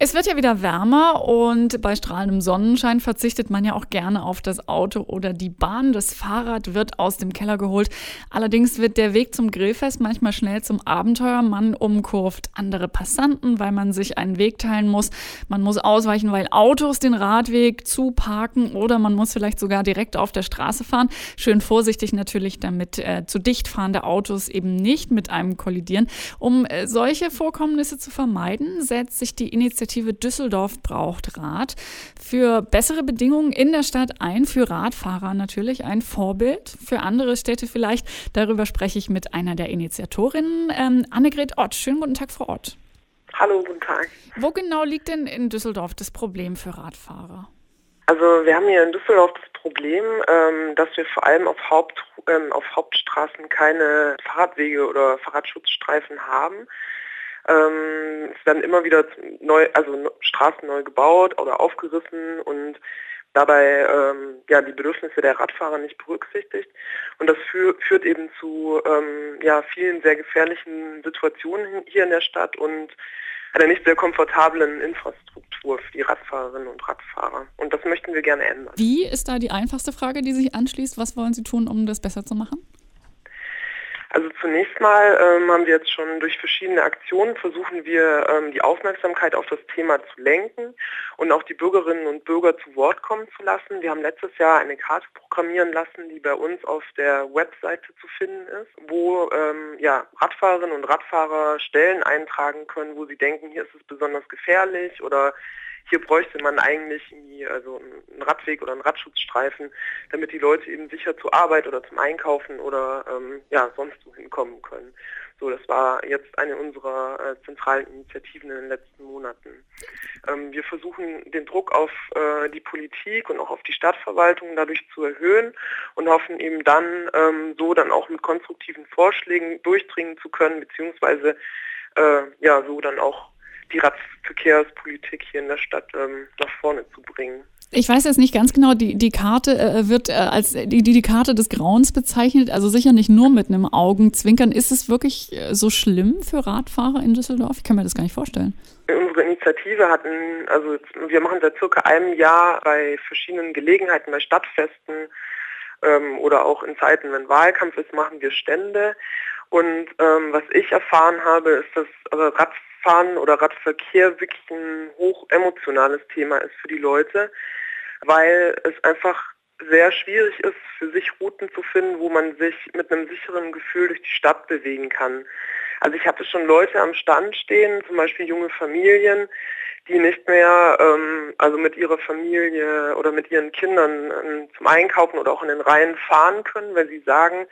Es wird ja wieder wärmer und bei strahlendem Sonnenschein verzichtet man ja auch gerne auf das Auto oder die Bahn. Das Fahrrad wird aus dem Keller geholt. Allerdings wird der Weg zum Grillfest manchmal schnell zum Abenteuer. Man umkurvt andere Passanten, weil man sich einen Weg teilen muss. Man muss ausweichen, weil Autos den Radweg zuparken oder man muss vielleicht sogar direkt auf der Straße fahren. Schön vorsichtig natürlich, damit äh, zu dicht fahrende Autos eben nicht mit einem kollidieren. Um äh, solche Vorkommnisse zu vermeiden, setzt sich die Initiative Initiative Düsseldorf braucht Rad für bessere Bedingungen in der Stadt ein, für Radfahrer natürlich ein Vorbild, für andere Städte vielleicht. Darüber spreche ich mit einer der Initiatorinnen, ähm, Annegret Ott. Schönen guten Tag, Frau Ott. Hallo, guten Tag. Wo genau liegt denn in Düsseldorf das Problem für Radfahrer? Also wir haben hier in Düsseldorf das Problem, ähm, dass wir vor allem auf, Haupt, ähm, auf Hauptstraßen keine Fahrradwege oder Fahrradschutzstreifen haben. Ähm, es werden immer wieder neu, also Straßen neu gebaut oder aufgerissen und dabei ähm, ja, die Bedürfnisse der Radfahrer nicht berücksichtigt. Und das für, führt eben zu ähm, ja, vielen sehr gefährlichen Situationen hier in der Stadt und einer nicht sehr komfortablen Infrastruktur für die Radfahrerinnen und Radfahrer. Und das möchten wir gerne ändern. Wie ist da die einfachste Frage, die sich anschließt? Was wollen Sie tun, um das besser zu machen? Also zunächst mal ähm, haben wir jetzt schon durch verschiedene Aktionen versuchen wir ähm, die Aufmerksamkeit auf das Thema zu lenken und auch die Bürgerinnen und Bürger zu Wort kommen zu lassen. Wir haben letztes Jahr eine Karte programmieren lassen, die bei uns auf der Webseite zu finden ist, wo ähm, ja, Radfahrerinnen und Radfahrer Stellen eintragen können, wo sie denken, hier ist es besonders gefährlich oder hier bräuchte man eigentlich also einen Radweg oder einen Radschutzstreifen, damit die Leute eben sicher zur Arbeit oder zum Einkaufen oder ähm, ja, sonst wo hinkommen können. So, das war jetzt eine unserer äh, zentralen Initiativen in den letzten Monaten. Ähm, wir versuchen den Druck auf äh, die Politik und auch auf die Stadtverwaltung dadurch zu erhöhen und hoffen eben dann ähm, so dann auch mit konstruktiven Vorschlägen durchdringen zu können, beziehungsweise äh, ja so dann auch die Radverkehrspolitik hier in der Stadt ähm, nach vorne zu bringen. Ich weiß jetzt nicht ganz genau, die, die Karte äh, wird äh, als die, die Karte des Grauens bezeichnet, also sicher nicht nur mit einem Augenzwinkern. Ist es wirklich äh, so schlimm für Radfahrer in Düsseldorf? Ich kann mir das gar nicht vorstellen. Unsere Initiative hatten, also wir machen seit circa einem Jahr bei verschiedenen Gelegenheiten, bei Stadtfesten ähm, oder auch in Zeiten, wenn Wahlkampf ist, machen wir Stände. Und ähm, was ich erfahren habe, ist, dass Radfahrer Radfahren oder Radverkehr wirklich ein hoch emotionales Thema ist für die Leute, weil es einfach sehr schwierig ist, für sich Routen zu finden, wo man sich mit einem sicheren Gefühl durch die Stadt bewegen kann. Also ich hatte schon Leute am Stand stehen, zum Beispiel junge Familien, die nicht mehr ähm, also mit ihrer Familie oder mit ihren Kindern ähm, zum Einkaufen oder auch in den Reihen fahren können, weil sie sagen,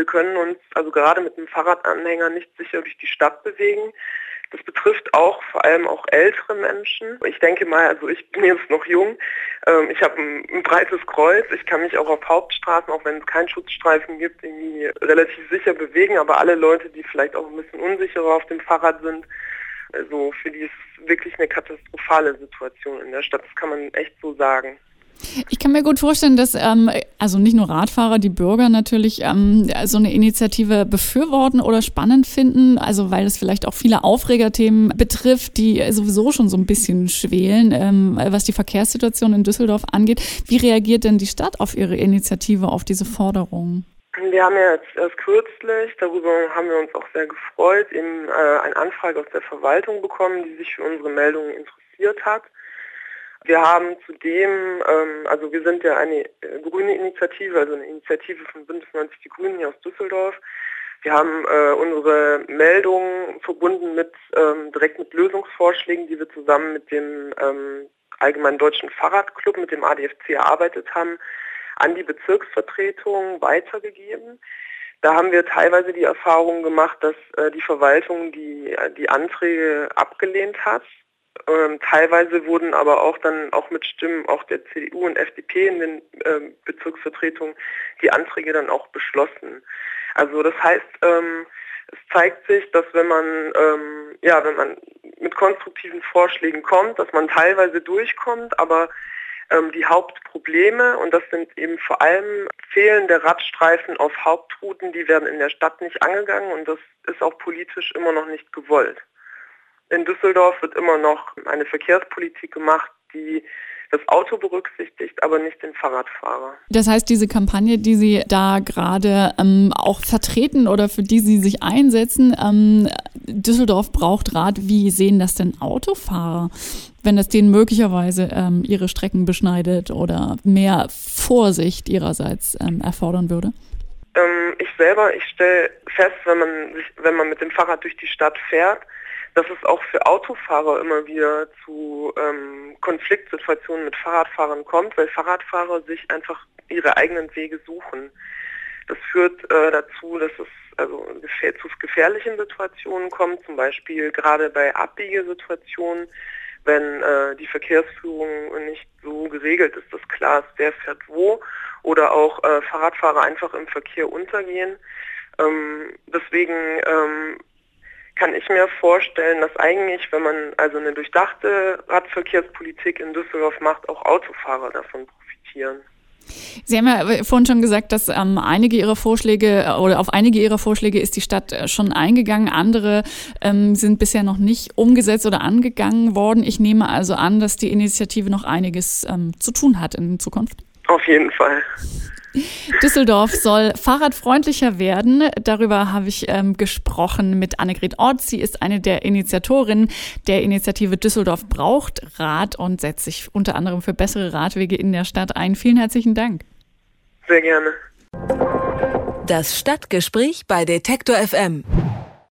wir können uns also gerade mit einem Fahrradanhänger nicht sicher durch die Stadt bewegen. Das betrifft auch vor allem auch ältere Menschen. Ich denke mal, also ich bin jetzt noch jung, ähm, ich habe ein, ein, breites Kreuz, ich kann mich auch auf Hauptstraßen, auch wenn es keinen Schutzstreifen gibt, irgendwie relativ sicher bewegen, aber alle Leute, die vielleicht auch ein bisschen unsicherer auf dem Fahrrad sind, also für die ist es wirklich eine katastrophale Situation in der Stadt, das kann man echt so sagen. Ich kann mir gut vorstellen, dass ähm, also nicht nur Radfahrer, die Bürger natürlich ähm, so eine Initiative befürworten oder spannend finden, also weil es vielleicht auch viele Aufregerthemen betrifft, die sowieso schon so ein bisschen schwelen, ähm, was die Verkehrssituation in Düsseldorf angeht. Wie reagiert denn die Stadt auf ihre Initiative, auf diese Forderungen? Wir haben ja jetzt erst kürzlich, darüber haben wir uns auch sehr gefreut, eben äh, eine Anfrage aus der Verwaltung bekommen, die sich für unsere Meldungen interessiert hat. Wir haben zudem, ähm, also wir sind ja eine grüne Initiative, also eine Initiative von Bündnis 90 Die Grünen hier aus Düsseldorf. Wir haben äh, unsere Meldungen verbunden mit ähm, direkt mit Lösungsvorschlägen, die wir zusammen mit dem ähm, Allgemeinen Deutschen Fahrradclub, mit dem ADFC erarbeitet haben, an die Bezirksvertretung weitergegeben. Da haben wir teilweise die Erfahrung gemacht, dass äh, die Verwaltung die, die Anträge abgelehnt hat ähm, teilweise wurden aber auch dann auch mit Stimmen auch der CDU und FDP in den ähm, Bezirksvertretungen die Anträge dann auch beschlossen. Also das heißt, ähm, es zeigt sich, dass wenn man ähm, ja, wenn man mit konstruktiven Vorschlägen kommt, dass man teilweise durchkommt, aber ähm, die Hauptprobleme und das sind eben vor allem fehlende Radstreifen auf Hauptrouten, die werden in der Stadt nicht angegangen und das ist auch politisch immer noch nicht gewollt. In Düsseldorf wird immer noch eine Verkehrspolitik gemacht, die das Auto berücksichtigt, aber nicht den Fahrradfahrer. Das heißt, diese Kampagne, die Sie da gerade ähm, auch vertreten oder für die Sie sich einsetzen, ähm, Düsseldorf braucht Rad. Wie sehen das denn Autofahrer, wenn es denen möglicherweise ähm, ihre Strecken beschneidet oder mehr Vorsicht ihrerseits ähm, erfordern würde? Ähm, ich selber, ich stelle fest, wenn man, sich, wenn man mit dem Fahrrad durch die Stadt fährt, dass es auch für Autofahrer immer wieder zu ähm, Konfliktsituationen mit Fahrradfahrern kommt, weil Fahrradfahrer sich einfach ihre eigenen Wege suchen. Das führt äh, dazu, dass es also zu gefährlichen Situationen kommt, zum Beispiel gerade bei Abbiegesituationen, wenn äh, die Verkehrsführung nicht so geregelt ist, dass klar ist, wer fährt wo oder auch äh, Fahrradfahrer einfach im Verkehr untergehen. Ähm, deswegen ähm, kann ich mir vorstellen, dass eigentlich, wenn man also eine durchdachte Radverkehrspolitik in Düsseldorf macht, auch Autofahrer davon profitieren. Sie haben ja vorhin schon gesagt, dass ähm, einige Ihrer Vorschläge äh, oder auf einige Ihrer Vorschläge ist die Stadt äh, schon eingegangen, andere ähm, sind bisher noch nicht umgesetzt oder angegangen worden. Ich nehme also an, dass die Initiative noch einiges ähm, zu tun hat in Zukunft. Auf jeden Fall. Düsseldorf soll fahrradfreundlicher werden. Darüber habe ich ähm, gesprochen mit Annegret Ort. Sie ist eine der Initiatorinnen der Initiative Düsseldorf braucht Rad und setzt sich unter anderem für bessere Radwege in der Stadt ein. Vielen herzlichen Dank. Sehr gerne. Das Stadtgespräch bei Detektor FM.